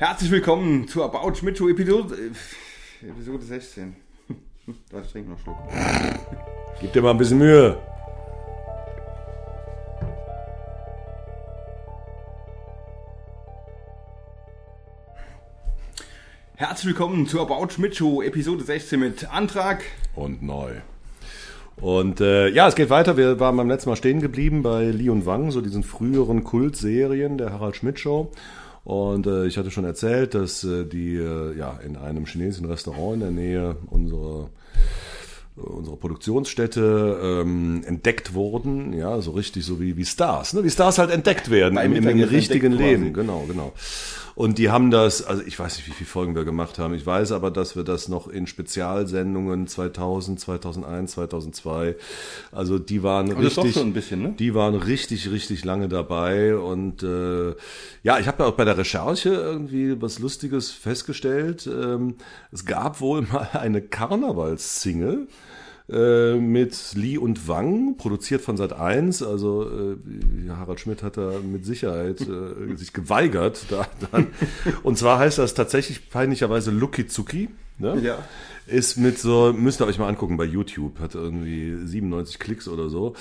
Herzlich willkommen zu About Schmidt Show Episode, äh, Episode 16. Warte, ich trinke noch einen Schluck. Gib dir mal ein bisschen Mühe. Herzlich willkommen zu About Schmidt Show Episode 16 mit Antrag. Und neu. Und äh, ja, es geht weiter. Wir waren beim letzten Mal stehen geblieben bei Li und Wang, so diesen früheren Kultserien der Harald Schmidt Show. Und äh, ich hatte schon erzählt, dass äh, die äh, ja in einem chinesischen Restaurant in der Nähe unserer unsere Produktionsstätte ähm, entdeckt wurden, ja, so richtig so wie, wie Stars, ne? wie Stars halt entdeckt werden im, im, richtigen Leben, quasi. genau, genau. Und die haben das, also ich weiß nicht, wie viele Folgen wir gemacht haben, ich weiß aber, dass wir das noch in Spezialsendungen 2000, 2001, 2002, also die waren doch richtig, ein bisschen, ne? die waren richtig, richtig lange dabei und äh, ja, ich habe ja auch bei der Recherche irgendwie was Lustiges festgestellt. Ähm, es gab wohl mal eine Karnevalssingle äh, mit Lee und Wang, produziert von Sat 1. Also äh, Harald Schmidt hat da mit Sicherheit äh, sich geweigert. Da, dann. Und zwar heißt das tatsächlich peinlicherweise Lucky Zuki. Ne? Ja. Ist mit so, müsst ihr euch mal angucken bei YouTube, hat irgendwie 97 Klicks oder so.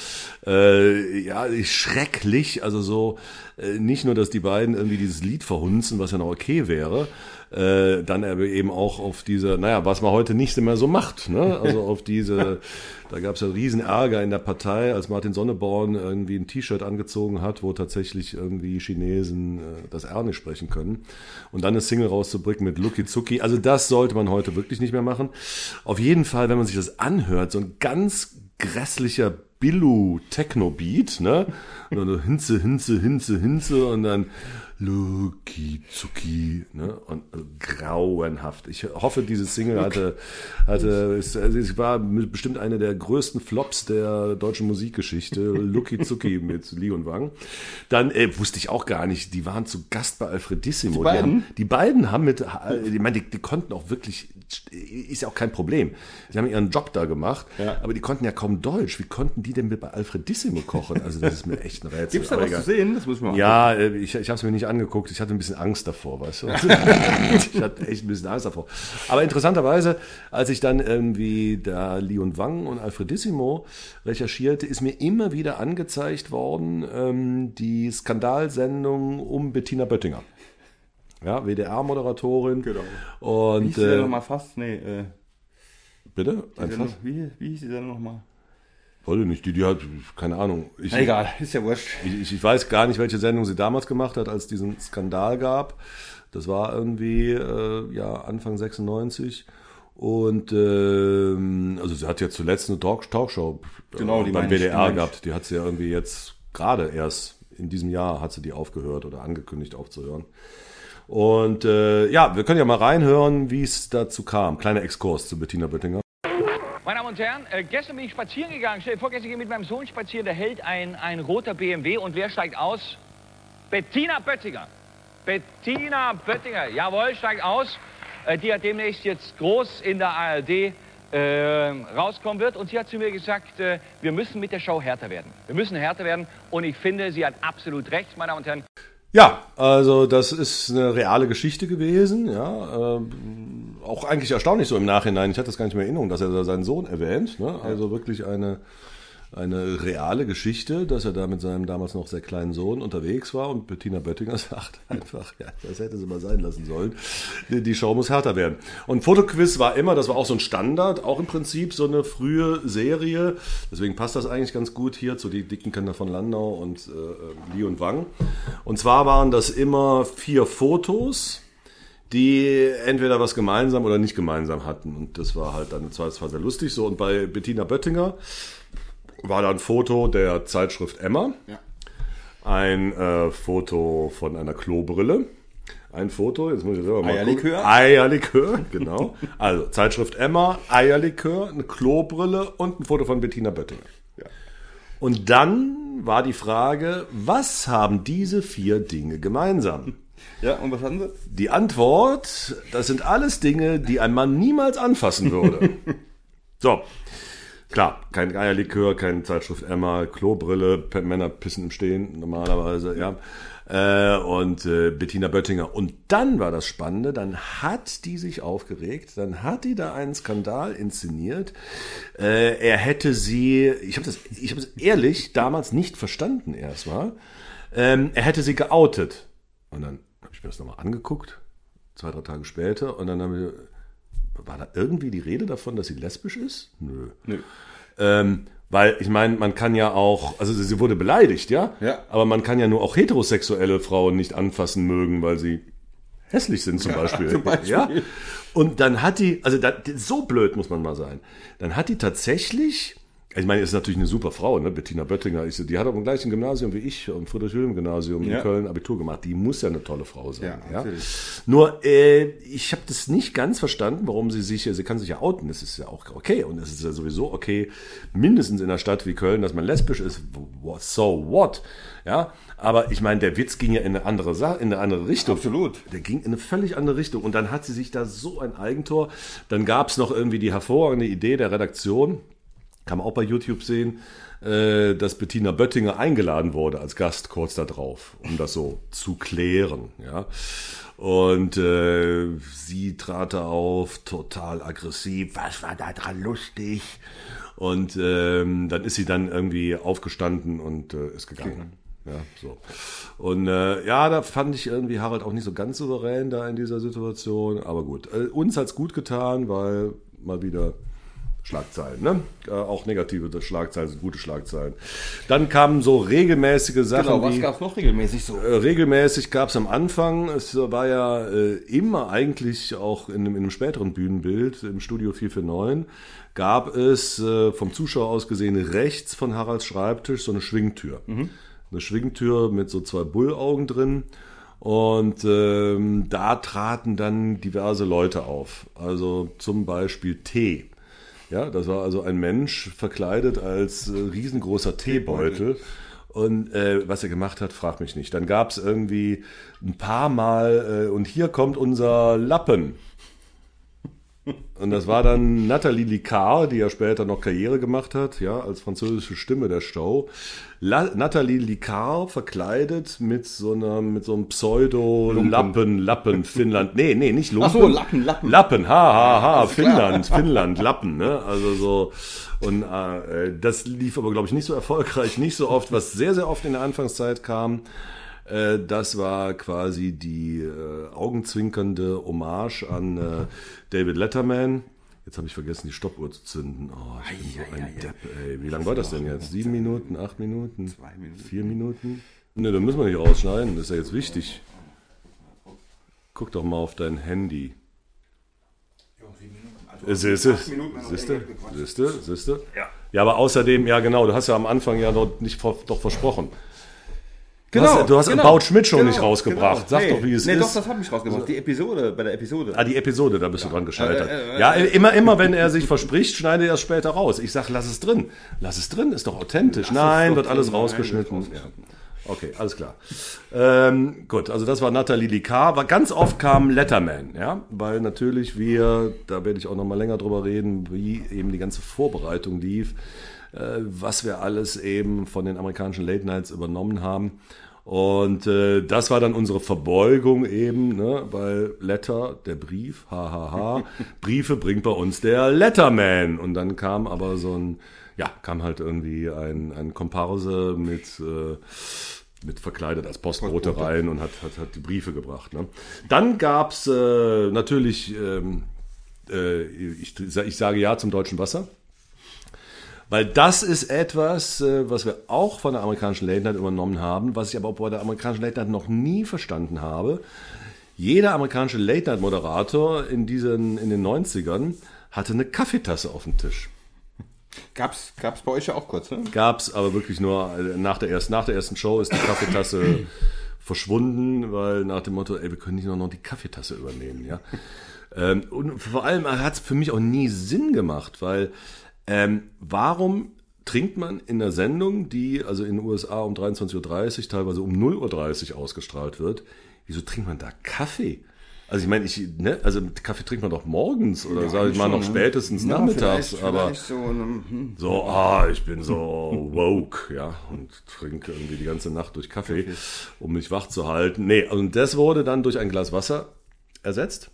Äh, ja, schrecklich. Also so, äh, nicht nur, dass die beiden irgendwie dieses Lied verhunzen, was ja noch okay wäre, äh, dann eben auch auf diese, naja, was man heute nicht mehr so macht, ne? Also auf diese, da gab es ja riesen Ärger in der Partei, als Martin Sonneborn irgendwie ein T-Shirt angezogen hat, wo tatsächlich irgendwie Chinesen äh, das R nicht sprechen können. Und dann eine Single rauszubringen mit Lucky Zuki. Also das sollte man heute wirklich nicht mehr machen. Auf jeden Fall, wenn man sich das anhört, so ein ganz grässlicher Billu Techno Beat, ne? Und dann so Hinze, Hinze, Hinze, Hinze und dann Lucky Zuki, ne? Und grauenhaft. Ich hoffe, diese Single hatte, hatte, es, also es war bestimmt eine der größten Flops der deutschen Musikgeschichte. Lucky Zuki mit Lee und Wang. Dann äh, wusste ich auch gar nicht, die waren zu Gast bei Alfredissimo. Die beiden? haben, die beiden haben mit, ich meine, die, die konnten auch wirklich, ist ja auch kein Problem. Sie haben ihren Job da gemacht, Ja. aber die konnten ja kaum Deutsch. Wie konnten die denn mit bei Alfredissimo kochen? Also das ist mir echt ein Rätsel. Gibt's da Aber was zu sehen? Das muss man Ja, äh, ich, ich habe es mir nicht angeguckt. Ich hatte ein bisschen Angst davor, weißt du. ich hatte echt ein bisschen Angst davor. Aber interessanterweise, als ich dann irgendwie da und Wang und Alfredissimo recherchierte, ist mir immer wieder angezeigt worden ähm, die Skandalsendung um Bettina Böttinger. Ja, WDR-Moderatorin. Genau. Wie Und denn äh, nochmal fast? Nee, äh, bitte? Sendung- wie, wie hieß die denn nochmal? Ich nicht, die, die hat, keine Ahnung. Ich, Egal, ist ja wurscht. Ich, ich- ich weiß gar nicht, welche Sendung sie damals gemacht hat, als es diesen Skandal gab. Das war irgendwie äh, ja Anfang 96. Und ähm, also sie hat ja zuletzt eine Talk Talkshow äh, Genau, die beim meine ich, die WDR gehabt. Die hat sie ja irgendwie jetzt gerade erst in diesem Jahr hat sie die aufgehört oder angekündigt aufzuhören. Und äh, ja, wir können ja mal reinhören, wie es dazu kam. Kleiner Exkurs zu Bettina Böttinger. Meine Damen und Herren, äh, gestern bin ich spazieren gegangen. Stell dir vor, gestern gehe ich mit meinem Sohn spazieren. Da hält ein, ein roter BMW und wer steigt aus? Bettina Böttinger. Bettina Böttinger, jawohl, steigt aus. Äh, die hat demnächst jetzt groß in der ARD äh, rauskommen wird. Und sie hat zu mir gesagt, äh, wir müssen mit der Show härter werden. Wir müssen härter werden. Und ich finde, sie hat absolut recht, meine Damen und Herren. Ja, also das ist eine reale Geschichte gewesen, ja. Ähm, auch eigentlich erstaunlich so im Nachhinein. Ich hatte das gar nicht mehr in Erinnerung, dass er seinen Sohn erwähnt. Ne? Also wirklich eine, eine reale Geschichte, dass er da mit seinem damals noch sehr kleinen Sohn unterwegs war und Bettina Böttinger sagt einfach, ja, das hätte sie mal sein lassen sollen. Die, die Show muss härter werden. Und Fotoquiz war immer, das war auch so ein Standard, auch im Prinzip so eine frühe Serie. Deswegen passt das eigentlich ganz gut hier zu die dicken Kinder von Landau und äh, Lee und Wang. Und zwar waren das immer vier Fotos, die entweder was gemeinsam oder nicht gemeinsam hatten. Und das war halt dann im Zweifelsfall sehr lustig so. Und bei Bettina Böttinger war da ein Foto der Zeitschrift Emma, Ja. ein äh, Foto von einer Klobrille, ein Foto, jetzt muss ich selber mal Eierlikör? gucken. Eierlikör, genau. Also Zeitschrift Emma, Eierlikör, eine Klobrille und ein Foto von Bettina Böttinger. Ja. Und dann war die Frage, was haben diese vier Dinge gemeinsam? Ja, und was hatten sie? Die Antwort, das sind alles Dinge, die ein Mann niemals anfassen würde. so. Klar, kein Eierlikör, kein Zeitschrift Emma, Klobrille, Männer pissen im Stehen normalerweise, ja. Äh, und äh, Bettina Böttinger. Und dann war das Spannende, dann hat die sich aufgeregt, dann hat die da einen Skandal inszeniert. Äh, er hätte sie, ich habe das, ich habe es ehrlich damals nicht verstanden erstmal. Ähm, er hätte sie geoutet. Und dann habe ich mir das nochmal angeguckt, zwei, drei Tage später, und dann haben wir, war da irgendwie die Rede davon, dass sie lesbisch ist? Nö. Nö. Ähm, weil ich meine, man kann ja auch, also sie wurde beleidigt, ja? Ja. Aber man kann ja nur auch heterosexuelle Frauen nicht anfassen mögen, weil sie hässlich sind zum Beispiel. zum Beispiel. Ja? Und dann hat die, also da, so blöd muss man mal sein, dann hat die tatsächlich, ich meine, ist natürlich eine super Frau, ne? Bettina Böttinger, ist, die hat auf dem gleichen Gymnasium wie ich, am Friedrich-Wilhelm-Gymnasium Ja. in Köln Abitur gemacht. Die muss ja eine tolle Frau sein. Ja, Ja. Nur, äh, ich habe das nicht ganz verstanden, warum sie sich, sie kann sich ja outen, das ist ja auch okay und es ist ja sowieso okay, mindestens in einer Stadt wie Köln, dass man lesbisch ist, so what, ja, aber ich meine, der Witz ging ja in eine andere Sache, in eine andere Richtung. Absolut. Der ging in eine völlig andere Richtung und dann hat sie sich da so ein Eigentor, dann gab es noch irgendwie die hervorragende Idee der Redaktion, kann man auch bei YouTube sehen, äh, dass Bettina Böttinger eingeladen wurde als Gast kurz darauf, um das so zu klären. Ja. Und äh, sie trat da auf, total aggressiv. Was war da dran lustig? Und ähm, dann ist sie dann irgendwie aufgestanden und äh, ist gegangen. Ja, so. Und äh, ja, da fand ich irgendwie Harald auch nicht so ganz souverän da in dieser Situation. Aber gut, äh, uns hat's gut getan, weil mal wieder Schlagzeilen, ne? Äh, auch negative Schlagzeilen sind gute Schlagzeilen. Dann kamen so regelmäßige Sachen Genau, was wie gab's noch regelmäßig so? äh, regelmäßig gab es am Anfang, es war ja äh, immer eigentlich auch in einem, in einem späteren Bühnenbild im Studio 449, gab es äh, vom Zuschauer aus gesehen rechts von Haralds Schreibtisch so eine Schwingtür. Eine Schwingtür mit so zwei Bullaugen drin. Und ähm, da traten dann diverse Leute auf. Also zum Beispiel T. Ja, das war also ein Mensch verkleidet als äh, riesengroßer Teebeutel. Und äh, was er gemacht hat, frag mich nicht. Dann gab es irgendwie ein paar Mal, äh, und hier kommt unser Lappen. Und das war dann Nathalie Licard, die ja später noch Karriere gemacht hat, ja, als französische Stimme der Show. La Nathalie Licard verkleidet mit so einer, mit so einem Pseudo-Lappen, Lappen, Finnland. Nee, nee, nicht Lumpen. Ach so, Lappen, Lappen. Lappen, ha, ha, ha. Finnland, Finnland, Lappen, ne? Also so. Und äh, das lief aber, glaube ich, nicht so erfolgreich, nicht so oft. Was sehr, sehr oft in der Anfangszeit kam, äh, das war quasi die äh, augenzwinkernde Hommage an äh, David Letterman. Jetzt habe ich vergessen, die Stoppuhr zu zünden. Oh, ich bin so ein Depp, ey. Wie lange war das denn jetzt? Sieben Minuten, acht Minuten? Zwei Minuten. Vier Minuten? Ne, da müssen wir nicht rausschneiden, das ist ja jetzt wichtig. Guck doch mal auf dein Handy. Siehste, siehste, siehste, siehste. Ja. ja, aber außerdem, ja genau, du hast ja am Anfang ja doch nicht doch versprochen. Du hast, ja- du hast genau, About Schmidt schon genau, nicht rausgebracht. genau. Sag Nee, doch, wie es nee, ist. doch, das habe ich rausgebracht. Die Episode, bei der Episode. Ah, die Episode, da bist du dran gescheitert. Äh, äh, ja, immer, immer wenn er sich verspricht, schneide er es später raus. Ich sag, lass es drin. Lass es drin, ist doch authentisch. Nein, doch wird alles. Nein, rausgeschnitten. Ja. Okay, alles klar. Ähm, gut, also das war Nathalie. Aber ganz oft kam Letterman, ja, weil natürlich wir, da werde ich auch noch mal länger drüber reden, wie eben die ganze Vorbereitung lief, äh, was wir alles eben von den amerikanischen Late Nights übernommen haben. Und äh, das war dann unsere Verbeugung eben, ne, weil Letter, der Brief, hahaha, Briefe bringt bei uns der Letterman. Und dann kam aber so ein, ja, kam halt irgendwie ein, ein Komparse mit, äh, mit verkleidet als Postbote rein und hat, hat, hat die Briefe gebracht. Ne? Dann gab's äh, natürlich, ähm, äh, ich, ich sage ja zum deutschen Wasser. Weil das ist etwas, äh, was wir auch von der amerikanischen Late Night übernommen haben, was ich aber auch bei der amerikanischen Late Night noch nie verstanden habe. Jeder amerikanische Late Night Moderator in diesen, in den 90ern hatte eine Kaffeetasse auf dem Tisch. Gab's, gab's bei euch ja auch kurz, ne? Gab's aber wirklich nur äh, nach der ersten, nach der ersten Show ist die Kaffeetasse verschwunden, weil nach dem Motto, ey, wir können nicht nur noch die Kaffeetasse übernehmen, ja. ähm, und vor allem hat es für mich auch nie Sinn gemacht, weil ähm, warum trinkt man in einer Sendung, die also in den USA um 23.30 Uhr, teilweise um 0.30 Uhr ausgestrahlt wird, wieso trinkt man da Kaffee? Also ich meine, ich, ne, also Kaffee trinkt man doch morgens oder Ja, sage ich mal noch ne? spätestens Ja, nachmittags, vielleicht- aber vielleicht so, ähm, hm. so, ah, ich bin so woke, ja, und trinke irgendwie die ganze Nacht durch Kaffee, um mich wach zu halten. Nee, und das wurde dann durch ein Glas Wasser ersetzt.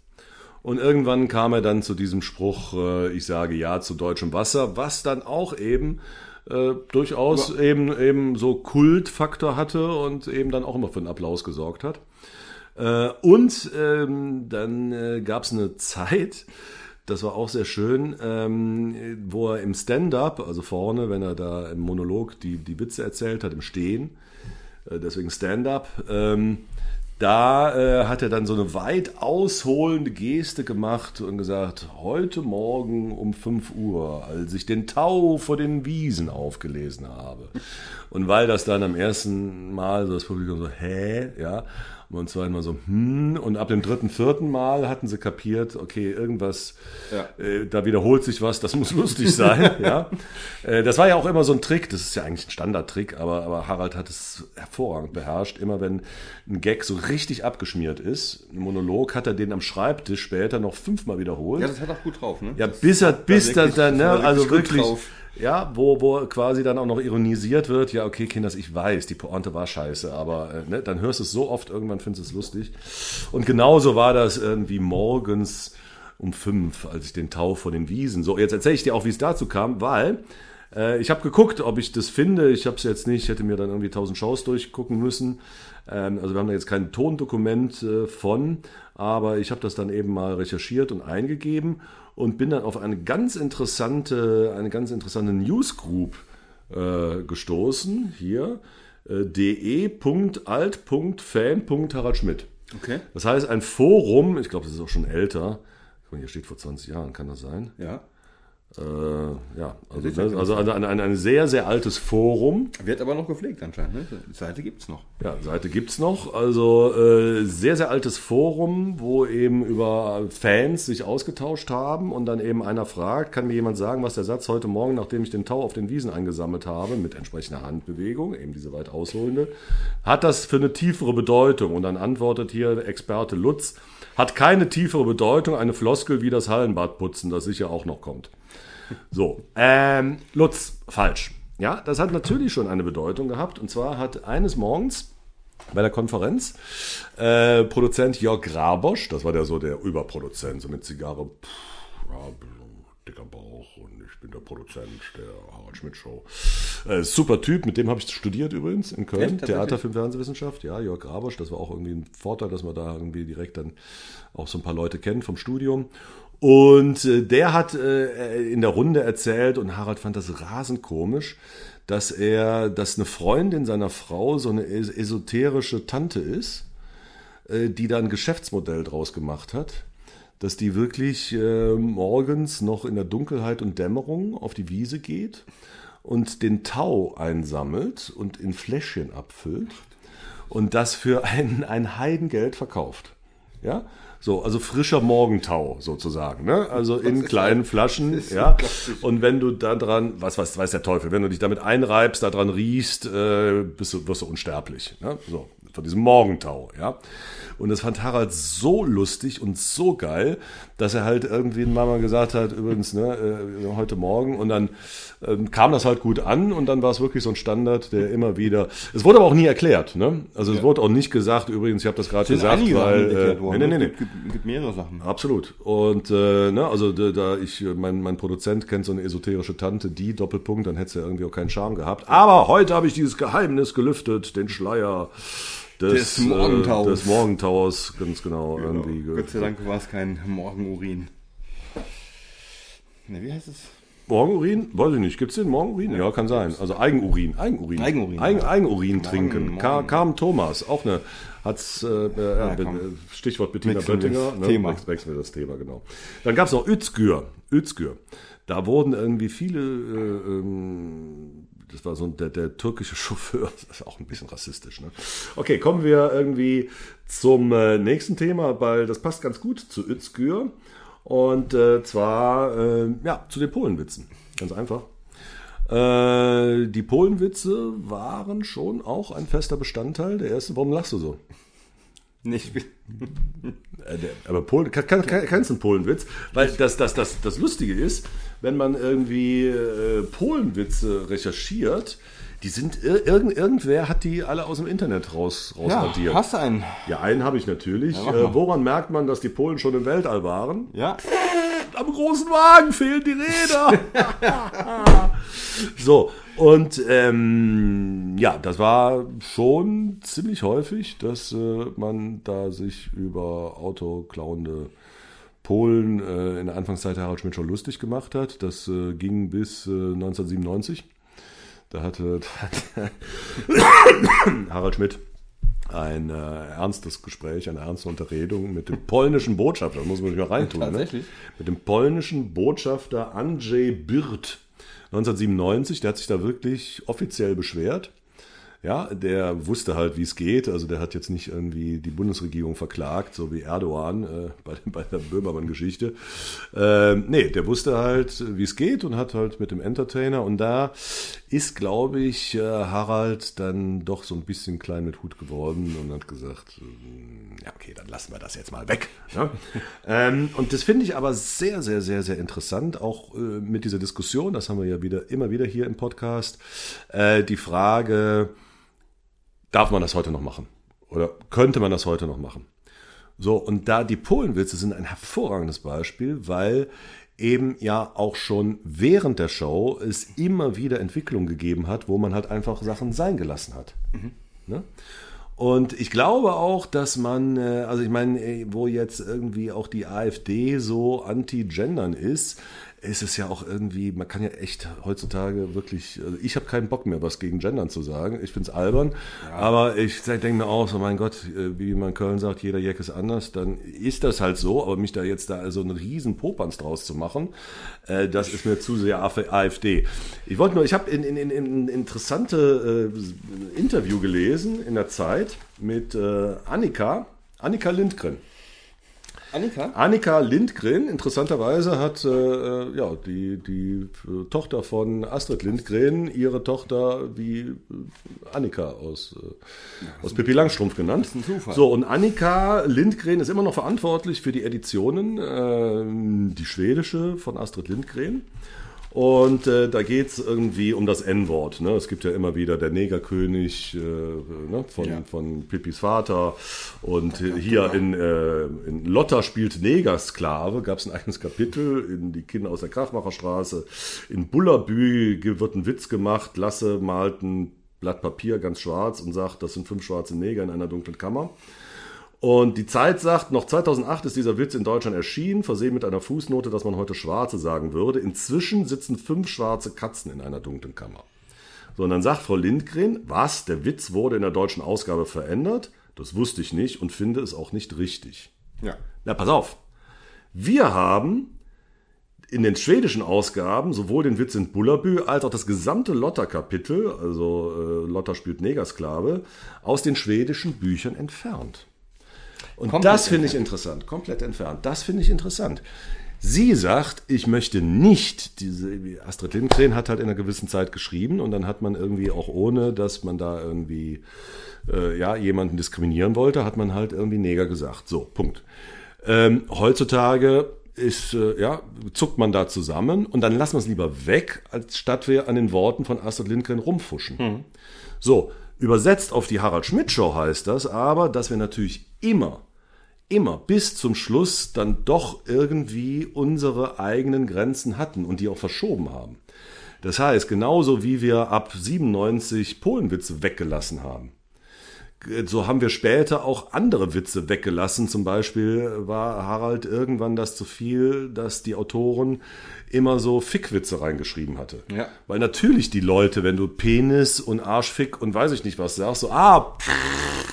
Und irgendwann kam er dann zu diesem Spruch, äh, ich sage ja zu deutschem Wasser, was dann auch eben äh, durchaus eben, eben so Kultfaktor hatte und eben dann auch immer für einen Applaus gesorgt hat. Äh, und ähm, dann äh, gab es eine Zeit, das war auch sehr schön, ähm, wo er im Stand-up, also vorne, wenn er da im Monolog die, die Witze erzählt hat, im Stehen, äh, deswegen Stand-up, ähm, da äh, hat er dann so eine weit ausholende Geste gemacht und gesagt, heute Morgen um 5 Uhr, als ich den Tau vor den Wiesen aufgelesen habe. Und weil das dann am ersten Mal so das Publikum so, hä, ja, und beim zweiten Mal so, hm, und ab dem dritten, vierten Mal hatten sie kapiert, okay, irgendwas, Ja. äh, da wiederholt sich was, das muss lustig sein, ja. Äh, das war ja auch immer so ein Trick, das ist ja eigentlich ein Standardtrick, aber, aber Harald hat es hervorragend beherrscht. Immer wenn ein Gag so richtig abgeschmiert ist, ein Monolog, hat er den am Schreibtisch später noch fünfmal wiederholt. Ja, das hat auch gut drauf, ne? Ja, bis er, bis da dann, dann, ne, also wirklich, drauf. Ja, wo, wo quasi dann auch noch ironisiert wird, ja, okay, Kinders, ich weiß, die Pointe war scheiße, aber äh, ne, dann hörst du es so oft, irgendwann findest du es lustig. Und genauso war das irgendwie morgens um fünf, als ich den Tau vor den Wiesen. So, jetzt erzähle ich dir auch, wie es dazu kam, weil äh, ich habe geguckt, ob ich das finde. Ich habe es jetzt nicht, ich hätte mir dann irgendwie tausend Shows durchgucken müssen. Ähm, also wir haben da jetzt kein Tondokument äh, von, aber ich habe das dann eben mal recherchiert und eingegeben und bin dann auf eine ganz interessante, eine ganz interessante Newsgroup äh, gestoßen. Hier äh, de.alt.fan.harald Schmidt. Okay. Das heißt, ein Forum, ich glaube, das ist auch schon älter. Hier steht vor 20 Jahren, kann das sein? Ja. Äh, ja, also, ne, also ein, ein, ein, sehr, sehr altes Forum. Wird aber noch gepflegt anscheinend, ne? Die Seite gibt's noch. Ja, Seite gibt's noch. Also äh, sehr, sehr altes Forum, wo eben über Fans sich ausgetauscht haben und dann eben einer fragt, kann mir jemand sagen, was der Satz heute Morgen, nachdem ich den Tau auf den Wiesen eingesammelt habe, mit entsprechender Handbewegung, eben diese weit ausholende, hat das für eine tiefere Bedeutung? Und dann antwortet hier Experte Lutz, hat keine tiefere Bedeutung, eine Floskel wie das Hallenbad putzen, das sicher auch noch kommt. So, ähm, Lutz, falsch. Ja, das hat natürlich schon eine Bedeutung gehabt. Und zwar hat eines Morgens bei der Konferenz äh, Produzent Jörg Grabosch, das war der so der Überproduzent, so mit Zigarre, pff, ja, dicker Bauch und ich bin der Produzent der Harald Schmidt Show. Äh, super Typ, mit dem habe ich studiert übrigens in Köln, Echt? Theater, Film, Fernsehwissenschaft. Ja, Jörg Grabosch, das war auch irgendwie ein Vorteil, dass man da irgendwie direkt dann auch so ein paar Leute kennt vom Studium. Und äh, der hat äh, in der Runde erzählt, und Harald fand das rasend komisch, dass er, dass eine Freundin seiner Frau so eine es- esoterische Tante ist, äh, die da ein Geschäftsmodell draus gemacht hat, dass die wirklich äh, morgens noch in der Dunkelheit und Dämmerung auf die Wiese geht und den Tau einsammelt und in Fläschchen abfüllt und das für ein, ein Heidengeld verkauft. Ja, so, also frischer Morgentau sozusagen, ne? Also in kleinen? Flaschen, ja. Und wenn du da dran, was, was weiß der Teufel, wenn du dich damit einreibst, da dran riechst, äh, bist du, wirst du unsterblich, ne? So, von diesem Morgentau, ja. Und das fand Harald so lustig und so geil, dass er halt irgendwie mal mal gesagt hat, übrigens, ne, äh, heute Morgen. Und dann ähm, kam das halt gut an und dann war es wirklich so ein Standard, der immer wieder. Es wurde aber auch nie erklärt, ne? Also es wurde auch nicht gesagt, übrigens, ich habe das gerade gesagt, weil. Äh, nee, nee, nee, Es gibt, gibt, mehrere Sachen. Absolut. Und äh, ne, also da, da ich, äh, mein, mein Produzent kennt so eine esoterische Tante, die Doppelpunkt, dann hätte sie ja irgendwie auch keinen Charme gehabt. Aber heute habe ich dieses Geheimnis gelüftet, den Schleier des, Des Morgentaus. Äh, des Morgentaus, ganz genau. irgendwie ge- Gott sei Dank war es kein Morgenurin. Ne, wie heißt es? Morgenurin? Weiß ich nicht. Gibt's den Morgenurin? Ja, kann sein. Also Eigenurin. Eigenurin. Eigenurin, Eigen, ja. Eigenurin Morgen- trinken. Ka morgen. kam Thomas, auch eine, hat's, äh, äh, ja, komm. Stichwort Bettina Wechseln Böttinger. das Thema. Wechseln- wir das Thema, genau. Dann gab's noch Özgür. Özgür. Da wurden irgendwie viele, äh, ähm, das war so der, der türkische Chauffeur, das ist auch ein bisschen rassistisch. Ne? Okay, kommen wir irgendwie zum äh, nächsten Thema, weil das passt ganz gut zu Özgür. Und äh, zwar äh, ja, zu den Polenwitzen. Ganz einfach. Äh, die Polenwitze waren schon auch ein fester Bestandteil der ersten. Warum lachst du so? Bin, Äh, Aber Polen, kann, kann, kann, kennst du einen Polenwitz? Weil das, das, das, das Lustige ist, wenn man irgendwie äh, Polenwitze recherchiert, die sind, ir irgend, irgendwer hat die alle aus dem Internet raus, ja, rausradiert. hast du einen? Ja, einen habe ich natürlich. mach äh, woran merkt man, dass die Polen schon im Weltall waren? Ja. Am großen Wagen fehlen die Räder. so, und ähm, ja, das war schon ziemlich häufig, dass äh, man da sich über autoklauende Polen äh, in der Anfangszeit Harald Schmidt schon lustig gemacht hat. Das äh, ging bis äh, 1997. Da hatte, da hatte Harald Schmidt ein äh, ernstes Gespräch, eine ernste Unterredung mit dem polnischen Botschafter, da muss man sich mal reintun. Tatsächlich? Ne? Mit dem polnischen Botschafter Andrzej Birt. 1997, der hat sich da wirklich offiziell beschwert. Ja, der wusste halt, wie es geht. Also der hat jetzt nicht irgendwie die Bundesregierung verklagt, so wie Erdogan äh, bei, bei der Böhmermann-Geschichte. Ähm, nee, der wusste halt, wie es geht und hat halt mit dem Entertainer. Und da ist, glaube ich, äh, Harald dann doch so ein bisschen klein mit Hut geworden und hat gesagt, ähm, ja, okay, dann lassen wir das jetzt mal weg. Ja? ähm, und das finde ich aber sehr, sehr, sehr, sehr interessant, auch äh, mit dieser Diskussion, das haben wir ja wieder immer wieder hier im Podcast, äh, die Frage, darf man das heute noch machen? Oder könnte man das heute noch machen? So, und da die Polenwitze sind ein hervorragendes Beispiel, weil eben ja auch schon während der Show es immer wieder Entwicklungen gegeben hat, wo man halt einfach Sachen sein gelassen hat. Ne? Und ich glaube auch, dass man, äh, also ich meine, ey, wo jetzt irgendwie auch die AfD so anti-gendern ist, ist es ja auch irgendwie, man kann ja echt heutzutage wirklich, also ich habe keinen Bock mehr, was gegen Gendern zu sagen. Ich finde es albern, aber ich denke mir auch so, mein Gott, äh, wie man in Köln sagt, jeder Jack ist anders, dann ist das halt so, aber mich da jetzt da also einen riesen Popanz draus zu machen, äh, das ist mir zu sehr AF- AfD. Ich wollte nur, ich habe in, in, in, in interessante äh, Interview gelesen in der Zeit mit äh, Annika, Annika Lindgren. Annika? Annika Lindgren, interessanterweise hat äh, äh, ja, die, die Tochter von Astrid Lindgren ihre Tochter wie äh, Annika aus, äh, aus Pippi Langstrumpf genannt. ein Zufall. So, und Annika Lindgren ist immer noch verantwortlich für die Editionen, äh, die schwedische von Astrid Lindgren. Und äh, da geht's irgendwie um das N-Wort. Ne? Es gibt ja immer wieder der Negerkönig äh, ne? von, Ja. von Pippis Vater. Und hier in, äh, in Lotta spielt Negersklave, gab's ein eigenes Kapitel. In die Kinder aus der Krachmacherstraße. In Bullerbü wird ein Witz gemacht. Lasse malt ein Blatt Papier ganz schwarz und sagt, das sind fünf schwarze Neger in einer dunklen Kammer. Und die Zeit sagt, noch 2008 ist dieser Witz in Deutschland erschienen, versehen mit einer Fußnote, dass man heute Schwarze sagen würde. Inzwischen sitzen fünf schwarze Katzen in einer dunklen Kammer. So, und dann sagt Frau Lindgren, was, der Witz wurde in der deutschen Ausgabe verändert? Das wusste ich nicht und finde es auch nicht richtig. Ja. Na, pass auf. Wir haben in den schwedischen Ausgaben sowohl den Witz in Bullerbü als auch das gesamte Lotta-Kapitel, also äh, Lotta spielt Negersklave, aus den schwedischen Büchern entfernt. Und Komplett das finde ich interessant. Komplett entfernt. Das finde ich interessant. Sie sagt, ich möchte nicht diese, Astrid Lindgren hat halt in einer gewissen Zeit geschrieben und dann hat man irgendwie auch ohne, dass man da irgendwie, äh, ja, jemanden diskriminieren wollte, hat man halt irgendwie Neger gesagt. So, Punkt. Ähm, heutzutage ist, äh, ja, zuckt man da zusammen und dann lassen wir es lieber weg, als statt wir an den Worten von Astrid Lindgren rumfuschen. So, übersetzt auf die Harald Schmidt Show heißt das aber, dass wir natürlich immer, immer bis zum Schluss dann doch irgendwie unsere eigenen Grenzen hatten und die auch verschoben haben. Das heißt, genauso wie wir ab 97 Polenwitze weggelassen haben, so haben wir später auch andere Witze weggelassen. Zum Beispiel war Harald irgendwann das zu viel, dass die Autoren immer so Fickwitze reingeschrieben hatte. Ja. Weil natürlich die Leute, wenn du Penis und Arschfick und weiß ich nicht was sagst, so, ah, pff.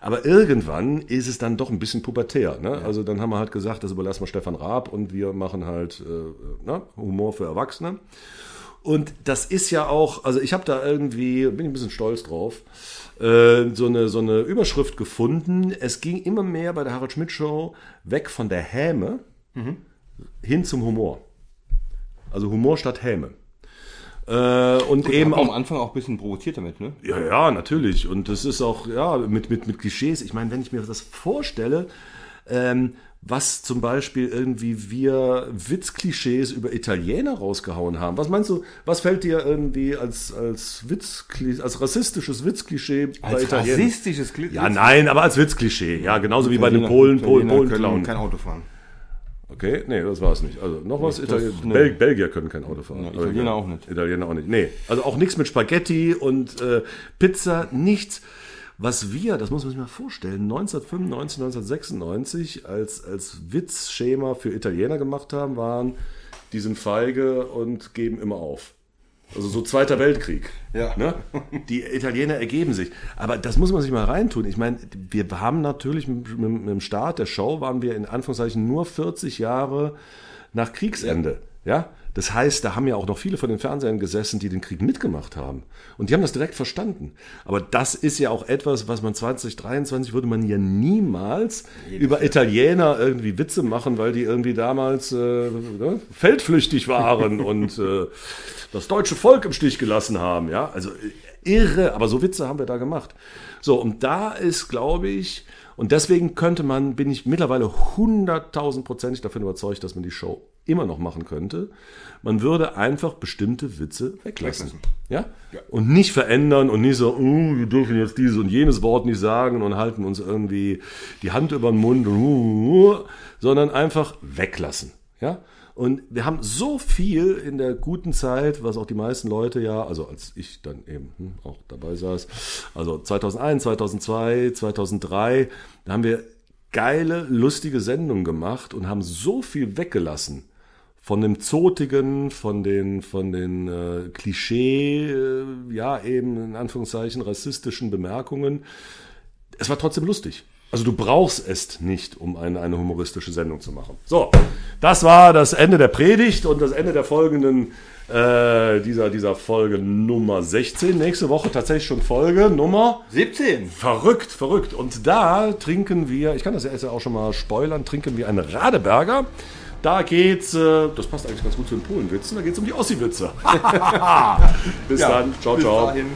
Aber irgendwann ist es dann doch ein bisschen pubertär. Ne? Also dann haben wir halt gesagt, das überlassen wir Stefan Raab und wir machen halt äh, ne? Humor für Erwachsene. Und das ist ja auch, also ich habe da irgendwie, bin ich ein bisschen stolz drauf, äh, so, eine, so eine Überschrift gefunden. Es ging immer mehr bei der Harald Schmidt Show weg von der Häme hin zum Humor. Also Humor statt Häme. Äh, und eben Hab am auch Anfang auch ein bisschen provoziert damit, ne? ja, ja, natürlich. Und das ist auch, ja, mit, mit, mit Klischees. Ich meine, wenn ich mir das vorstelle, ähm, was zum Beispiel irgendwie wir Witzklischees über Italiener rausgehauen haben. Was meinst du, was fällt dir irgendwie als, als Witzklischee, als rassistisches Witzklischee bei Italienern? rassistisches Glück. Ja, nein, aber als Witzklischee. Ja, genauso wie bei den Polen, Polen, Polen klauen. kein Auto fahren. Okay, nee, das war es nicht. Also noch was, das- Italien ne. Bel Belgier können kein Auto fahren. Ja, Italiener auch nicht. Italiener auch nicht. Nee, also auch nichts mit Spaghetti und äh, Pizza, nichts. Was wir, das muss man sich mal vorstellen, 1995, 1996 als, als Witzschema für Italiener gemacht haben, waren, die sind feige und geben immer auf. Also so Zweiter Weltkrieg. Ja. Ne? Die Italiener ergeben sich. Aber das muss man sich mal reintun. Ich meine, wir haben natürlich mit, mit, mit dem Start der Show waren wir in Anführungszeichen nur 40 Jahre nach Kriegsende. Ja. Das heißt, da haben ja auch noch viele von den Fernsehern gesessen, die den Krieg mitgemacht haben. Und die haben das direkt verstanden. Aber das ist ja auch etwas, was man 2023 würde man ja niemals über Italiener irgendwie Witze machen, weil die irgendwie damals äh, ne, feldflüchtig waren und äh, das deutsche Volk im Stich gelassen haben. Ja, also äh, irre. Aber so Witze haben wir da gemacht. So, und da ist, glaube ich, und deswegen könnte man, bin ich mittlerweile hunderttausendprozentig davon überzeugt, dass man die Show immer noch machen könnte. Man würde einfach bestimmte Witze weglassen. Ja? Und nicht verändern und nicht so, uh, wir dürfen jetzt dieses und jenes Wort nicht sagen und halten uns irgendwie die Hand über den Mund, und, uh, uh, sondern einfach weglassen. Ja? Und wir haben so viel in der guten Zeit, was auch die meisten Leute ja, also als ich dann eben hm, auch dabei saß, also 2001, 2002, 2003, da haben wir geile, lustige Sendungen gemacht und haben so viel weggelassen von dem Zotigen, von den, von den äh, Klischee, äh, ja eben in Anführungszeichen rassistischen Bemerkungen. Es war trotzdem lustig. Also du brauchst es nicht, um eine, eine humoristische Sendung zu machen. So, das war das Ende der Predigt und das Ende der folgenden, äh, dieser, dieser Folge Nummer 16. Nächste Woche tatsächlich schon Folge Nummer 17. Verrückt, verrückt. Und da trinken wir, ich kann das ja jetzt auch schon mal spoilern, trinken wir einen Radeberger. Da geht's, äh, das passt eigentlich ganz gut zu den Polenwitzen, da geht's um die Ossi-Witze. Bis dann, ciao, bis ciao. dahin.